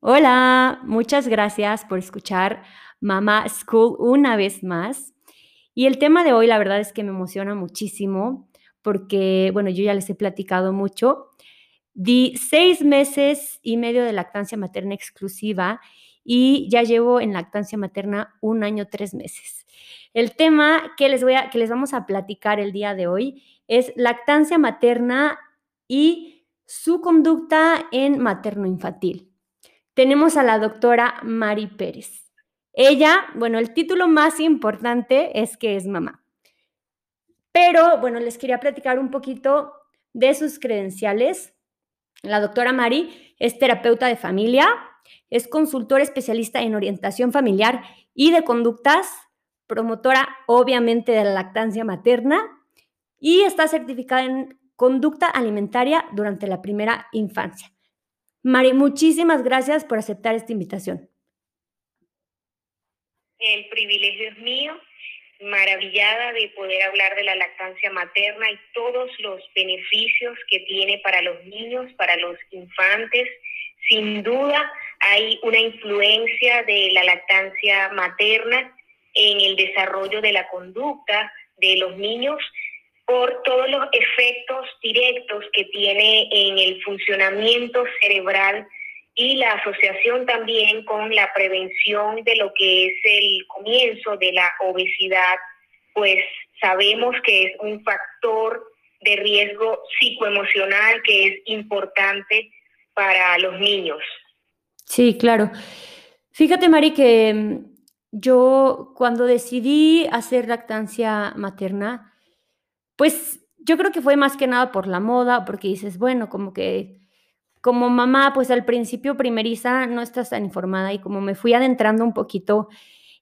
Hola, muchas gracias por escuchar Mama School una vez más. Y el tema de hoy, la verdad es que me emociona muchísimo porque, bueno, yo ya les he platicado mucho. Di seis meses y medio de lactancia materna exclusiva y ya llevo en lactancia materna un año, tres meses. El tema que les, voy a, que les vamos a platicar el día de hoy es lactancia materna y su conducta en materno-infantil tenemos a la doctora Mari Pérez. Ella, bueno, el título más importante es que es mamá. Pero, bueno, les quería platicar un poquito de sus credenciales. La doctora Mari es terapeuta de familia, es consultora especialista en orientación familiar y de conductas, promotora obviamente de la lactancia materna y está certificada en conducta alimentaria durante la primera infancia. Mari, muchísimas gracias por aceptar esta invitación. El privilegio es mío, maravillada de poder hablar de la lactancia materna y todos los beneficios que tiene para los niños, para los infantes. Sin duda hay una influencia de la lactancia materna en el desarrollo de la conducta de los niños por todos los efectos directos que tiene en el funcionamiento cerebral y la asociación también con la prevención de lo que es el comienzo de la obesidad, pues sabemos que es un factor de riesgo psicoemocional que es importante para los niños. Sí, claro. Fíjate, Mari, que mm, yo cuando decidí hacer lactancia materna, pues yo creo que fue más que nada por la moda, porque dices, bueno, como que como mamá, pues al principio primeriza no estás tan informada y como me fui adentrando un poquito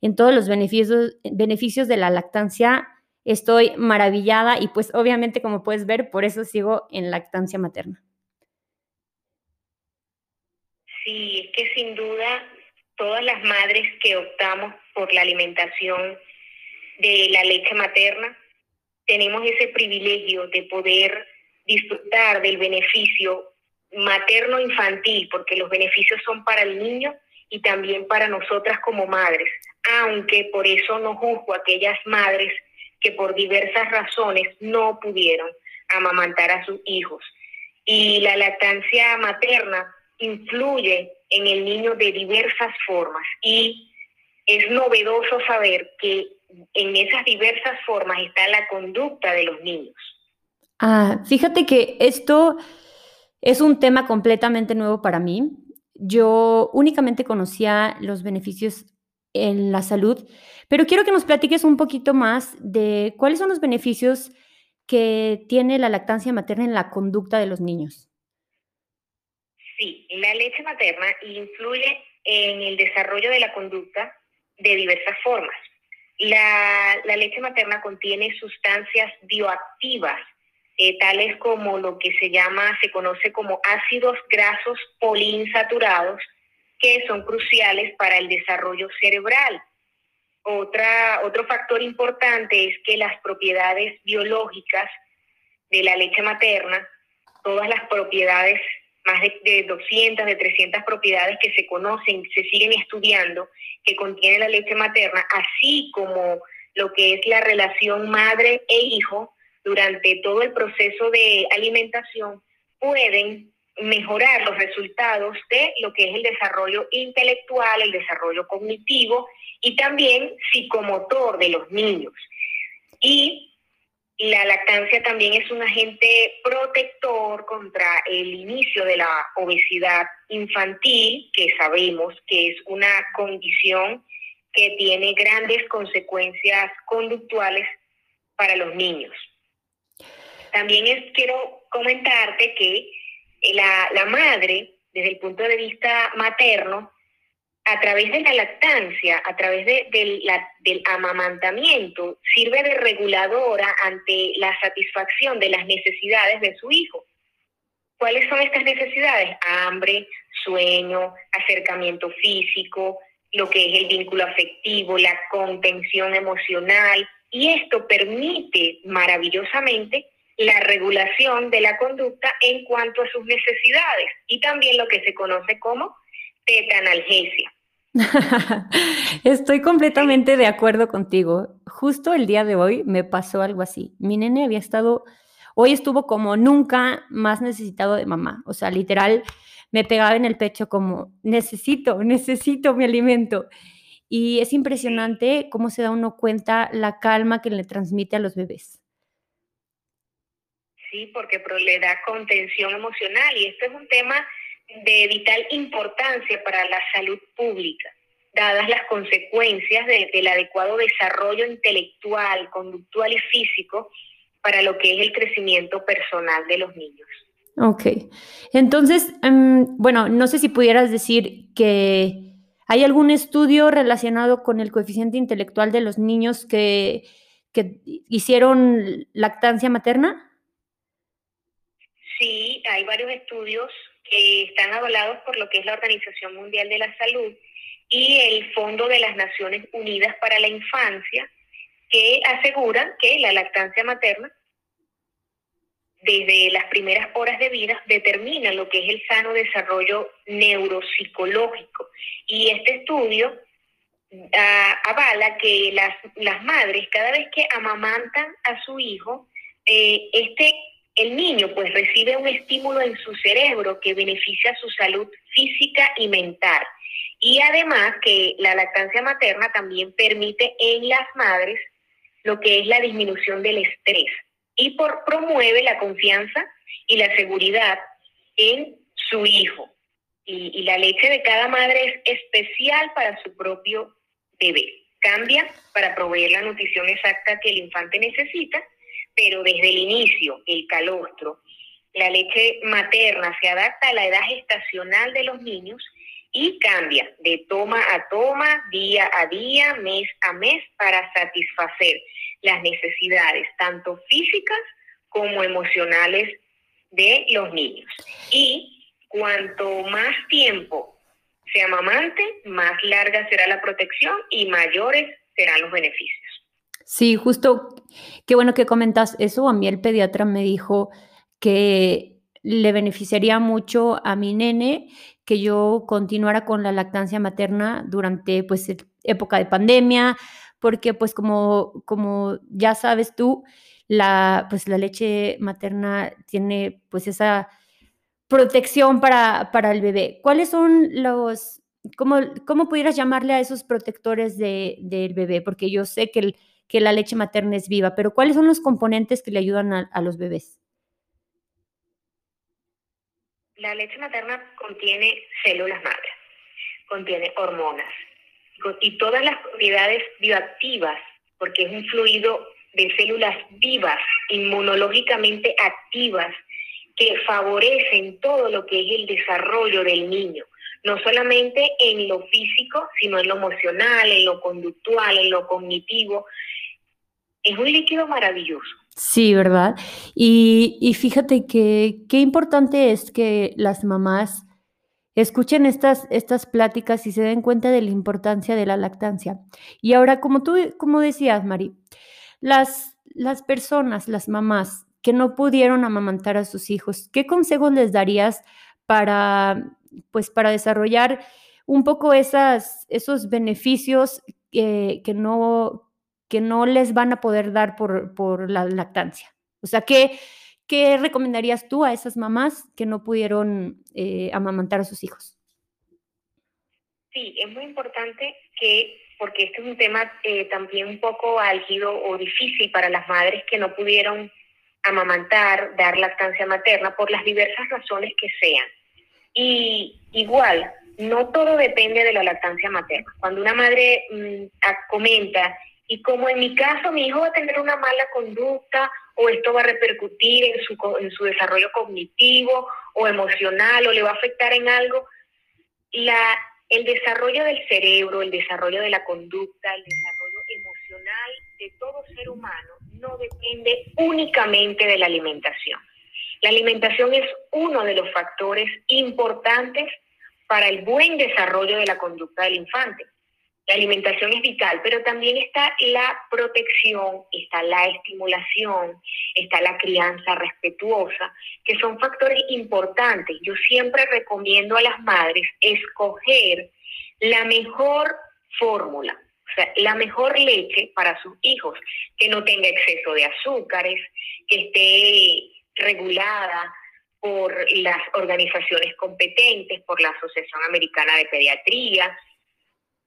en todos los beneficios, beneficios de la lactancia, estoy maravillada y pues obviamente como puedes ver, por eso sigo en lactancia materna. Sí, es que sin duda todas las madres que optamos por la alimentación de la leche materna, tenemos ese privilegio de poder disfrutar del beneficio materno-infantil, porque los beneficios son para el niño y también para nosotras como madres, aunque por eso no juzgo a aquellas madres que por diversas razones no pudieron amamantar a sus hijos. Y la lactancia materna influye en el niño de diversas formas y es novedoso saber que en esas diversas formas está la conducta de los niños. Ah, fíjate que esto es un tema completamente nuevo para mí. Yo únicamente conocía los beneficios en la salud, pero quiero que nos platiques un poquito más de cuáles son los beneficios que tiene la lactancia materna en la conducta de los niños. Sí, la leche materna influye en el desarrollo de la conducta de diversas formas. La, leche materna contiene sustancias bioactivas, eh, tales como lo que se llama, se conoce como ácidos grasos poliinsaturados, que son cruciales para el desarrollo cerebral. Otra, otro factor importante es que las propiedades biológicas de la leche materna, todas las propiedades más de, 200, de 300 propiedades que se conocen, se siguen estudiando, que contiene la leche materna, así como lo que es la relación madre e hijo durante todo el proceso de alimentación, pueden mejorar los resultados de lo que es el desarrollo intelectual, el desarrollo cognitivo y también psicomotor de los niños. Y la lactancia también es un agente protector contra el inicio de la obesidad infantil, que sabemos que es una condición que tiene grandes consecuencias conductuales para los niños. También es, quiero comentarte que la, la madre, desde el punto de vista materno, a través de la lactancia, a través de, del amamantamiento, sirve de reguladora ante la satisfacción de las necesidades de su hijo. ¿Cuáles son estas necesidades? Hambre, sueño, acercamiento físico, lo que es el vínculo afectivo, la contención emocional, y esto permite maravillosamente la regulación de la conducta en cuanto a sus necesidades y también lo que se conoce como tetanalgesia. Estoy completamente de acuerdo contigo. Justo el día de hoy me pasó algo así. Mi nene había estado, hoy estuvo como nunca más necesitado de mamá. O sea, literal, me pegaba en el pecho como, necesito, necesito mi alimento. Y es impresionante cómo se da uno cuenta la calma que le transmite a los bebés. Sí, porque le da contención emocional y esto es un tema de vital importancia para la salud pública, dadas las consecuencias del adecuado desarrollo intelectual, conductual y físico para lo que es el crecimiento personal de los niños. Ok, entonces, em, bueno, no sé si pudieras decir que hay algún estudio relacionado con el coeficiente intelectual de los niños que, que hicieron lactancia materna. Sí, hay varios estudios que están avalados por lo que es la Organización Mundial de la Salud y el Fondo de las Naciones Unidas para la Infancia, que aseguran que la lactancia materna desde las primeras horas de vida determina lo que es el sano desarrollo neuropsicológico. Y este estudio ah, avala que las, las madres, cada vez que amamantan a su hijo, eh, este el niño pues recibe un estímulo en su cerebro que beneficia su salud física y mental. Y además que la lactancia materna también permite en las madres lo que es la disminución del estrés y por, promueve la confianza y la seguridad en su hijo. Y, y la leche de cada madre es especial para su propio bebé. Cambia para proveer la nutrición exacta que el infante necesita pero desde el inicio, el calostro, la leche materna se adapta a la edad gestacional de los niños y cambia de toma a toma, día a día, mes a mes, para satisfacer las necesidades tanto físicas como emocionales de los niños. Y cuanto más tiempo se amamante, más larga será la protección y mayores serán los beneficios. Sí, justo, qué bueno que comentas eso. A mí el pediatra me dijo que le beneficiaría mucho a mi nene que yo continuara con la lactancia materna durante pues época de pandemia, porque pues como, como ya sabes tú, la, pues la leche materna tiene pues esa protección para, para el bebé. ¿Cuáles son los, cómo, cómo pudieras llamarle a esos protectores de, del bebé? Porque yo sé que el, que la leche materna es viva, pero ¿cuáles son los componentes que le ayudan a, los bebés? La leche materna contiene células madre, contiene hormonas y todas las propiedades bioactivas, porque es un fluido de células vivas, inmunológicamente activas, que favorecen todo lo que es el desarrollo del niño, no solamente en lo físico, sino en lo emocional, en lo conductual, en lo cognitivo, es un líquido maravilloso. Sí, ¿verdad? Y, fíjate que qué importante es que las mamás escuchen estas, estas pláticas y se den cuenta de la importancia de la lactancia. Y ahora, como tú como decías, Mari, las, las personas, las mamás que no pudieron amamantar a sus hijos, ¿qué consejos les darías para, pues, para desarrollar un poco esas, esos beneficios que no, que no les van a poder dar por, la lactancia. O sea, ¿qué, ¿qué, recomendarías tú a esas mamás que no pudieron eh, amamantar a sus hijos? Sí, es muy importante que, porque este es un tema eh, también un poco álgido o difícil para las madres que no pudieron amamantar, dar lactancia materna, por las diversas razones que sean. Y igual, no todo depende de la lactancia materna. Cuando una madre mm, comenta y como en mi caso mi hijo va a tener una mala conducta o esto va a repercutir en su, en su desarrollo cognitivo o emocional o le va a afectar en algo, la, el desarrollo del cerebro, el desarrollo de la conducta, el desarrollo emocional de todo ser humano no depende únicamente de la alimentación. La alimentación es uno de los factores importantes para el buen desarrollo de la conducta del infante. La alimentación es vital, pero también está la protección, está la estimulación, está la crianza respetuosa, que son factores importantes. Yo siempre recomiendo a las madres escoger la mejor fórmula, o sea, la mejor leche para sus hijos, que no tenga exceso de azúcares, que esté regulada por las organizaciones competentes, por la Asociación Americana de Pediatría,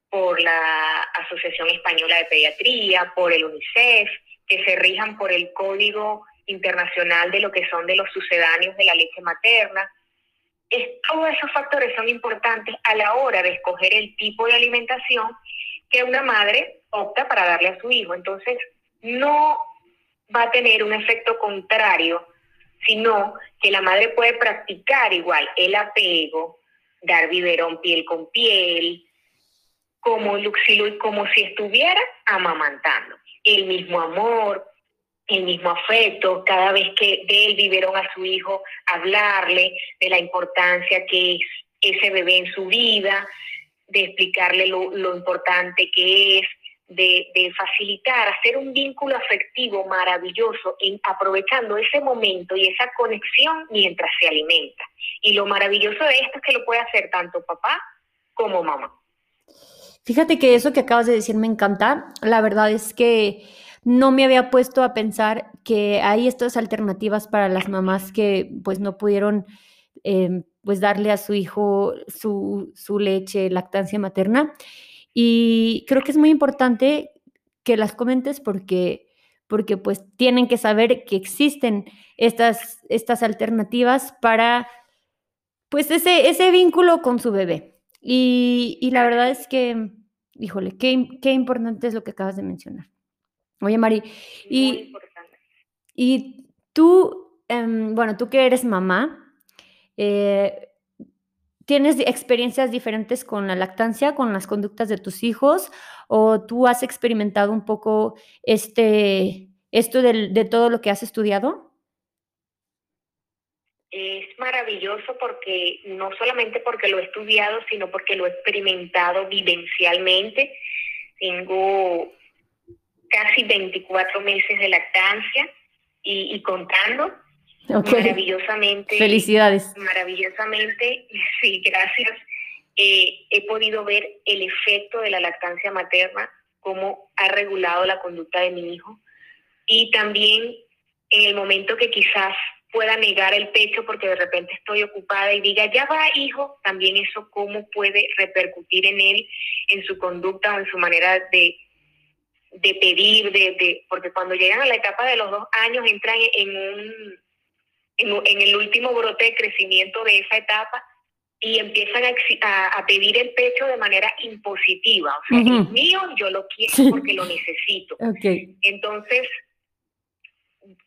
por la Asociación Española de Pediatría, por el UNICEF, que se rijan por el Código Internacional de lo que son de los sucedáneos de la leche materna. Es, todos esos factores son importantes a la hora de escoger el tipo de alimentación que una madre opta para darle a su hijo. Entonces, no va a tener un efecto contrario, sino que la madre puede practicar igual el apego, dar biberón piel con piel, como Luxilo, como si estuviera amamantando. El mismo amor, el mismo afecto, cada vez que ve el biberón a su hijo, hablarle de la importancia que es ese bebé en su vida, de explicarle lo, importante que es, de, facilitar, hacer un vínculo afectivo maravilloso, aprovechando ese momento y esa conexión mientras se alimenta. Y lo maravilloso de esto es que lo puede hacer tanto papá como mamá. Fíjate que eso que acabas de decir me encanta. La verdad es que no me había puesto a pensar que hay estas alternativas para las mamás que pues no pudieron em, pues darle a su hijo su, su leche, lactancia materna. Y creo que es muy importante que las comentes porque, porque pues tienen que saber que existen estas, estas alternativas para pues ese, ese vínculo con su bebé. Y, y la verdad es que híjole, qué, qué importante es lo que acabas de mencionar. Oye, Mari, y, y tú, em, bueno, tú que eres mamá, eh, ¿tienes experiencias diferentes con la lactancia, con las conductas de tus hijos? ¿O tú has experimentado un poco este, esto de todo lo que has estudiado? es maravilloso porque no solamente porque lo he estudiado, sino porque lo he experimentado vivencialmente. Tengo casi 24 meses de lactancia y, contando. Maravillosamente. Felicidades. Maravillosamente, sí, gracias. Eh, he podido ver el efecto de la lactancia materna, cómo ha regulado la conducta de mi hijo. Y también en el momento que quizás pueda negar el pecho porque de repente estoy ocupada y diga, ya va hijo, también eso cómo puede repercutir en él, en su conducta o en su manera de, de pedir, de, de, porque cuando llegan a la etapa de los dos años entran en un en, el último brote de crecimiento de esa etapa y empiezan a, a, pedir el pecho de manera impositiva. O sea, es mío, yo lo quiero porque lo necesito. Entonces,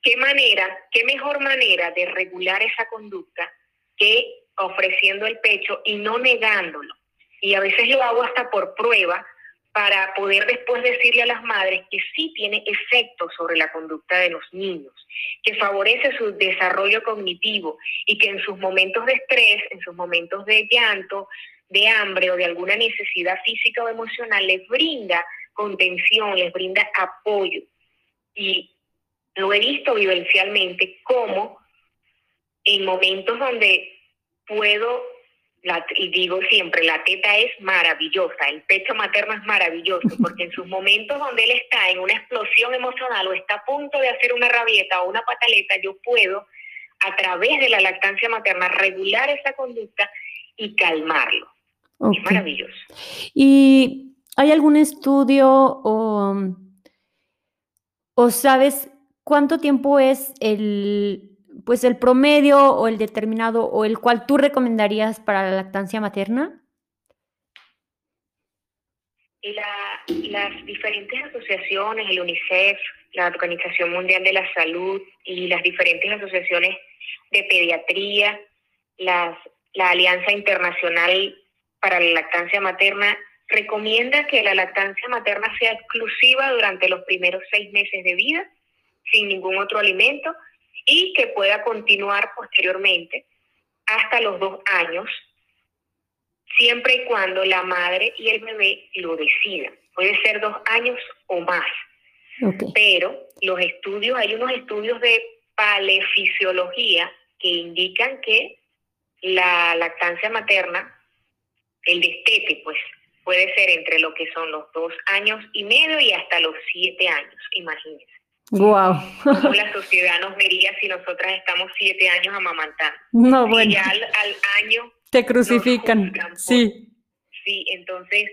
¿qué manera, qué mejor manera de regular esa conducta que ofreciendo el pecho y no negándolo? Y a veces lo hago hasta por prueba para poder después decirle a las madres que sí tiene efecto sobre la conducta de los niños, que favorece su desarrollo cognitivo y que en sus momentos de estrés, en sus momentos de llanto, de hambre o de alguna necesidad física o emocional, les brinda contención, les brinda apoyo. Y lo he visto vivencialmente como en momentos donde puedo, y digo siempre, la teta es maravillosa, el pecho materno es maravilloso, porque en sus momentos donde él está en una explosión emocional o está a punto de hacer una rabieta o una pataleta, yo puedo, a través de la lactancia materna, regular esa conducta y calmarlo. Es maravilloso. ¿Y hay algún estudio o, o sabes ¿cuánto tiempo es el, pues el promedio o el determinado o el cual tú recomendarías para la lactancia materna? las diferentes asociaciones, el UNICEF, la Organización Mundial de la Salud y las diferentes asociaciones de pediatría, la Alianza Internacional para la Lactancia Materna recomienda que la lactancia materna sea exclusiva durante los primeros seis meses de vida sin ningún otro alimento y que pueda continuar posteriormente hasta los dos años siempre y cuando la madre y el bebé lo decidan. Puede ser dos años o más. Pero los estudios, hay unos estudios de palefisiología que indican que la lactancia materna, el destete, pues puede ser entre lo que son los dos años y medio y hasta los siete años, imagínense. Wow. Como la sociedad nos vería si nosotras estamos siete años amamantando. No, bueno. Y ya al, año. Te crucifican. sí. Sí, entonces,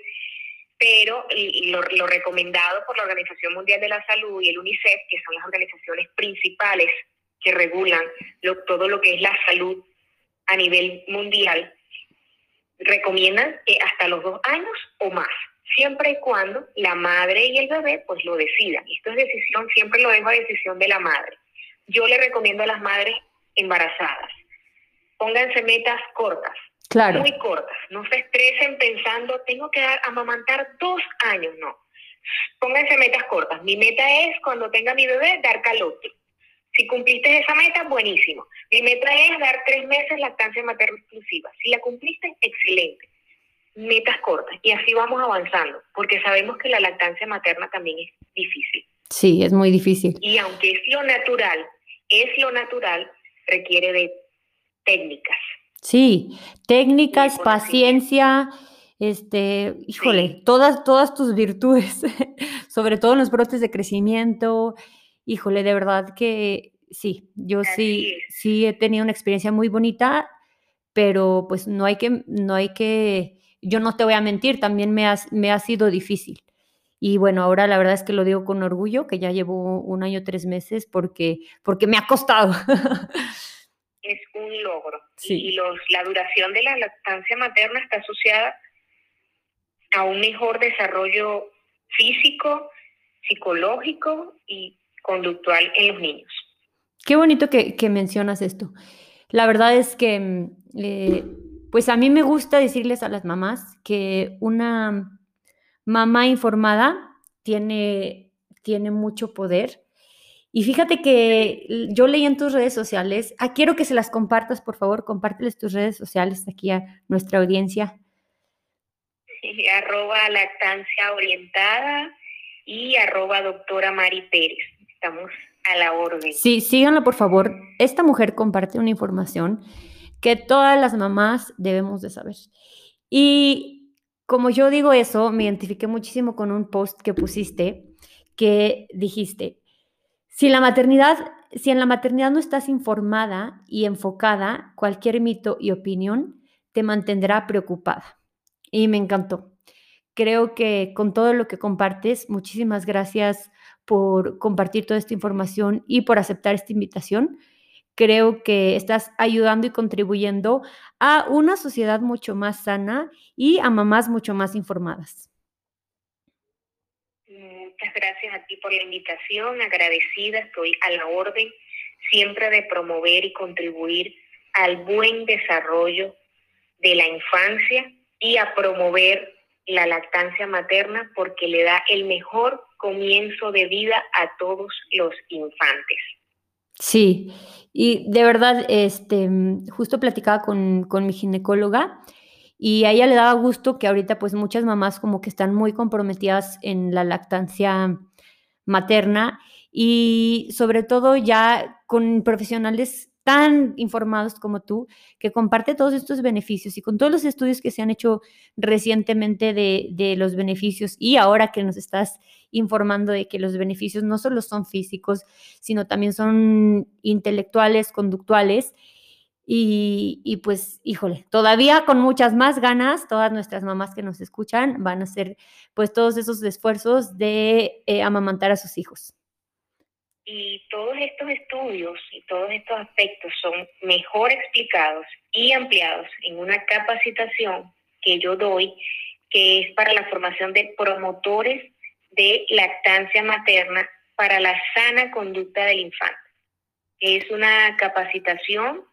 pero lo, lo, recomendado por la Organización Mundial de la Salud y el UNICEF, que son las organizaciones principales que regulan todo lo que es la salud a nivel mundial, recomiendan que hasta los dos años o más, siempre y cuando la madre y el bebé pues lo decidan. Esto es decisión, siempre lo dejo a decisión de la madre. Yo le recomiendo a las madres embarazadas, pónganse metas cortas, claro. muy cortas, no se estresen pensando, tengo que dar, amamantar dos años, no. Pónganse metas cortas. Mi meta es, cuando tenga mi bebé, dar calote. Si cumpliste esa meta, buenísimo. Mi meta es dar tres meses lactancia materna exclusiva. Si la cumpliste, excelente. Metas cortas. Y así vamos avanzando, porque sabemos que la lactancia materna también es difícil. Sí, es muy difícil. Y aunque es lo natural, es lo natural, requiere de técnicas. Sí, técnicas, paciencia, este, híjole, todas, todas tus virtudes, sobre todo en los brotes de crecimiento, híjole, de verdad que sí, yo sí, sí he tenido una experiencia muy bonita, pero pues no hay que, no hay que, yo no te voy a mentir, también me, me ha sido difícil. Y bueno, ahora la verdad es que lo digo con orgullo, que ya llevo un año, tres meses, porque, porque me ha costado. Es un logro. Y los, la duración de la lactancia materna está asociada a un mejor desarrollo físico, psicológico y conductual en los niños. Qué bonito que, mencionas esto. La verdad es que, mm, eh, pues a mí me gusta decirles a las mamás que una mamá informada tiene, tiene mucho poder. Y fíjate que yo leí en tus redes sociales, ah, quiero que se las compartas, por favor, compárteles tus redes sociales aquí a nuestra audiencia. arroba lactancia orientada y arroba doctora Mari Pérez estamos a la orden. Sí, síganlo por favor. Esta mujer comparte una información que todas las mamás debemos de saber. Y como yo digo eso, me identifiqué muchísimo con un post que pusiste que dijiste, si si en la maternidad no estás informada y enfocada, cualquier mito y opinión te mantendrá preocupada. Y me encantó. Creo que con todo lo que compartes, muchísimas gracias por compartir toda esta información y por aceptar esta invitación. Creo que estás ayudando y contribuyendo a una sociedad mucho más sana y a mamás mucho más informadas. Muchas gracias a ti por la invitación, agradecida, estoy a la orden siempre de promover y contribuir al buen desarrollo de la infancia y a promover la lactancia materna porque le da el mejor comienzo de vida a todos los infantes. Sí, y de verdad, este, justo platicaba con, con mi ginecóloga y a ella le daba gusto que ahorita pues muchas mamás como que están muy comprometidas en la lactancia materna y sobre todo ya con profesionales tan informados como tú, que comparte todos estos beneficios y con todos los estudios que se han hecho recientemente de, los beneficios y ahora que nos estás informando de que los beneficios no solo son físicos, sino también son intelectuales, conductuales. Y, pues, híjole, todavía con muchas más ganas, todas nuestras mamás que nos escuchan van a hacer pues todos esos esfuerzos de eh, amamantar a sus hijos. Y todos estos estudios y todos estos aspectos son mejor explicados y ampliados en una capacitación que yo doy, que es para la formación de promotores de lactancia materna para la sana conducta del infante. Es una capacitación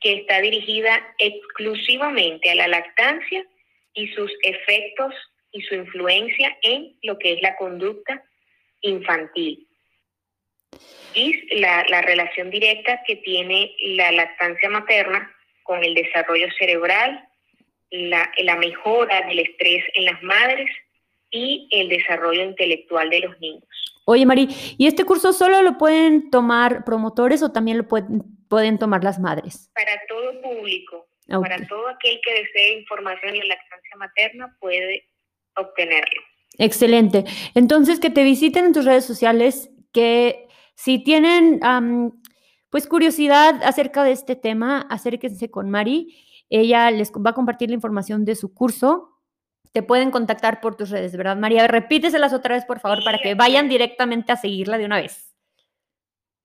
que está dirigida exclusivamente a la lactancia y sus efectos y su influencia en lo que es la conducta infantil y la, relación directa que tiene la lactancia materna con el desarrollo cerebral la, la mejora del estrés en las madres y el desarrollo intelectual de los niños. Oye, Mari, ¿y este curso solo lo pueden tomar promotores o también lo pueden, pueden tomar las madres? Para todo público, para todo aquel que desee información en lactancia materna puede obtenerlo. Excelente. Entonces, que te visiten en tus redes sociales, que si tienen pues curiosidad acerca de este tema, acérquense con Mari. Ella les va a compartir la información de su curso. Te pueden contactar por tus redes, ¿verdad, María? Repíteselas otra vez, por favor, para que vayan directamente a seguirla de una vez.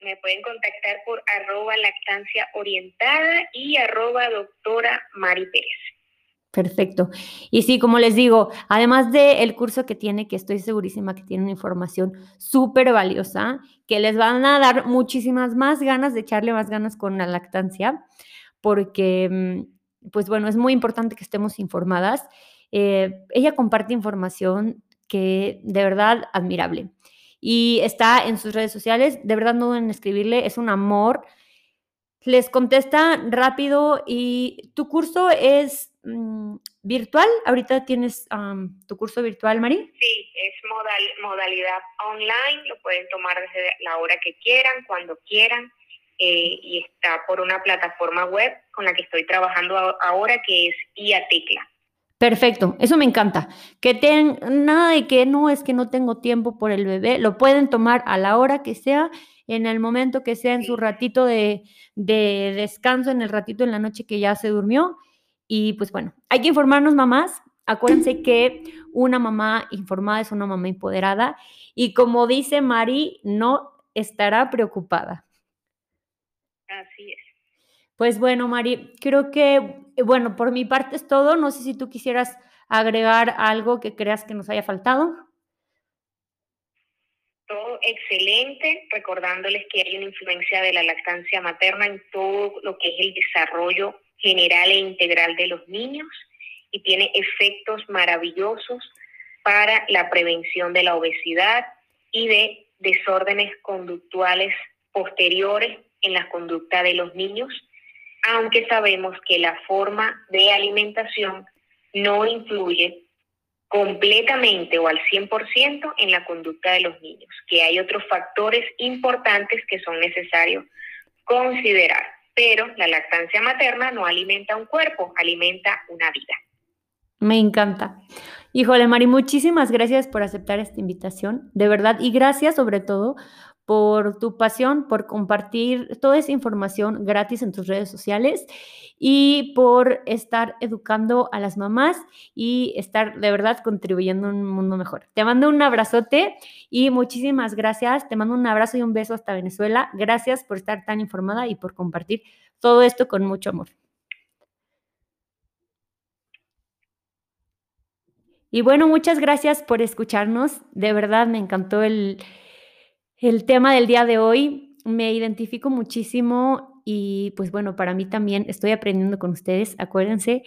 Me pueden contactar por arroba lactancia orientada y arroba doctora Mari Pérez. Perfecto. Y sí, como les digo, además del curso que tiene, que estoy segurísima que tiene una información súper valiosa, que les van a dar muchísimas más ganas de echarle más ganas con la lactancia, porque, mm, pues bueno, es muy importante que estemos informadas. Eh, ella comparte información que de verdad admirable. Y está en sus redes sociales, de verdad no deben escribirle, es un amor. Les contesta rápido y tu curso es Mm, virtual. Ahorita tienes tu curso virtual, Mari. Sí, es modalidad online, lo pueden tomar desde la hora que quieran, cuando quieran, eh, y está por una plataforma web con la que estoy trabajando ahora, que es IATECLA. Perfecto, eso me encanta. Que ten, nada de que no es que no tengo tiempo por el bebé, lo pueden tomar a la hora que sea, en el momento que sea, en su ratito de, de descanso, en el ratito en la noche que ya se durmió y pues bueno, hay que informarnos mamás. Acuérdense que una mamá informada es una mamá empoderada y como dice Mari, no estará preocupada. Así es. Pues bueno, Mari, creo que, bueno, por mi parte es todo. No sé si tú quisieras agregar algo que creas que nos haya faltado. Todo excelente, recordándoles que hay una influencia de la lactancia materna en todo lo que es el desarrollo general e integral de los niños y tiene efectos maravillosos para la prevención de la obesidad y de desórdenes conductuales posteriores en la conducta de los niños, aunque sabemos que la forma de alimentación no influye completamente o al 100% en la conducta de los niños, que hay otros factores importantes que son necesarios considerar pero la lactancia materna no alimenta un cuerpo, alimenta una vida. Me encanta. Híjole, Mari, muchísimas gracias por aceptar esta invitación, de verdad, y gracias sobre todo por tu pasión, por compartir toda esa información gratis en tus redes sociales y por estar educando a las mamás y estar de verdad contribuyendo a un mundo mejor. Te mando un abrazote y muchísimas gracias. Te mando un abrazo y un beso hasta Venezuela. Gracias por estar tan informada y por compartir todo esto con mucho amor. Y bueno, muchas gracias por escucharnos. De verdad me encantó el, el tema del día de hoy. Me identifico muchísimo y pues bueno, para mí también estoy aprendiendo con ustedes. Acuérdense,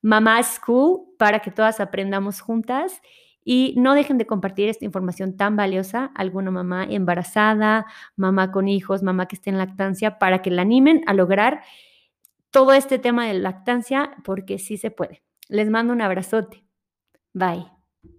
Mamá School, para que todas aprendamos juntas. Y no dejen de compartir esta información tan valiosa alguna mamá embarazada, mamá con hijos, mamá que esté en lactancia, para que la animen a lograr todo este tema de lactancia, porque sí se puede. Les mando un abrazote. Bye.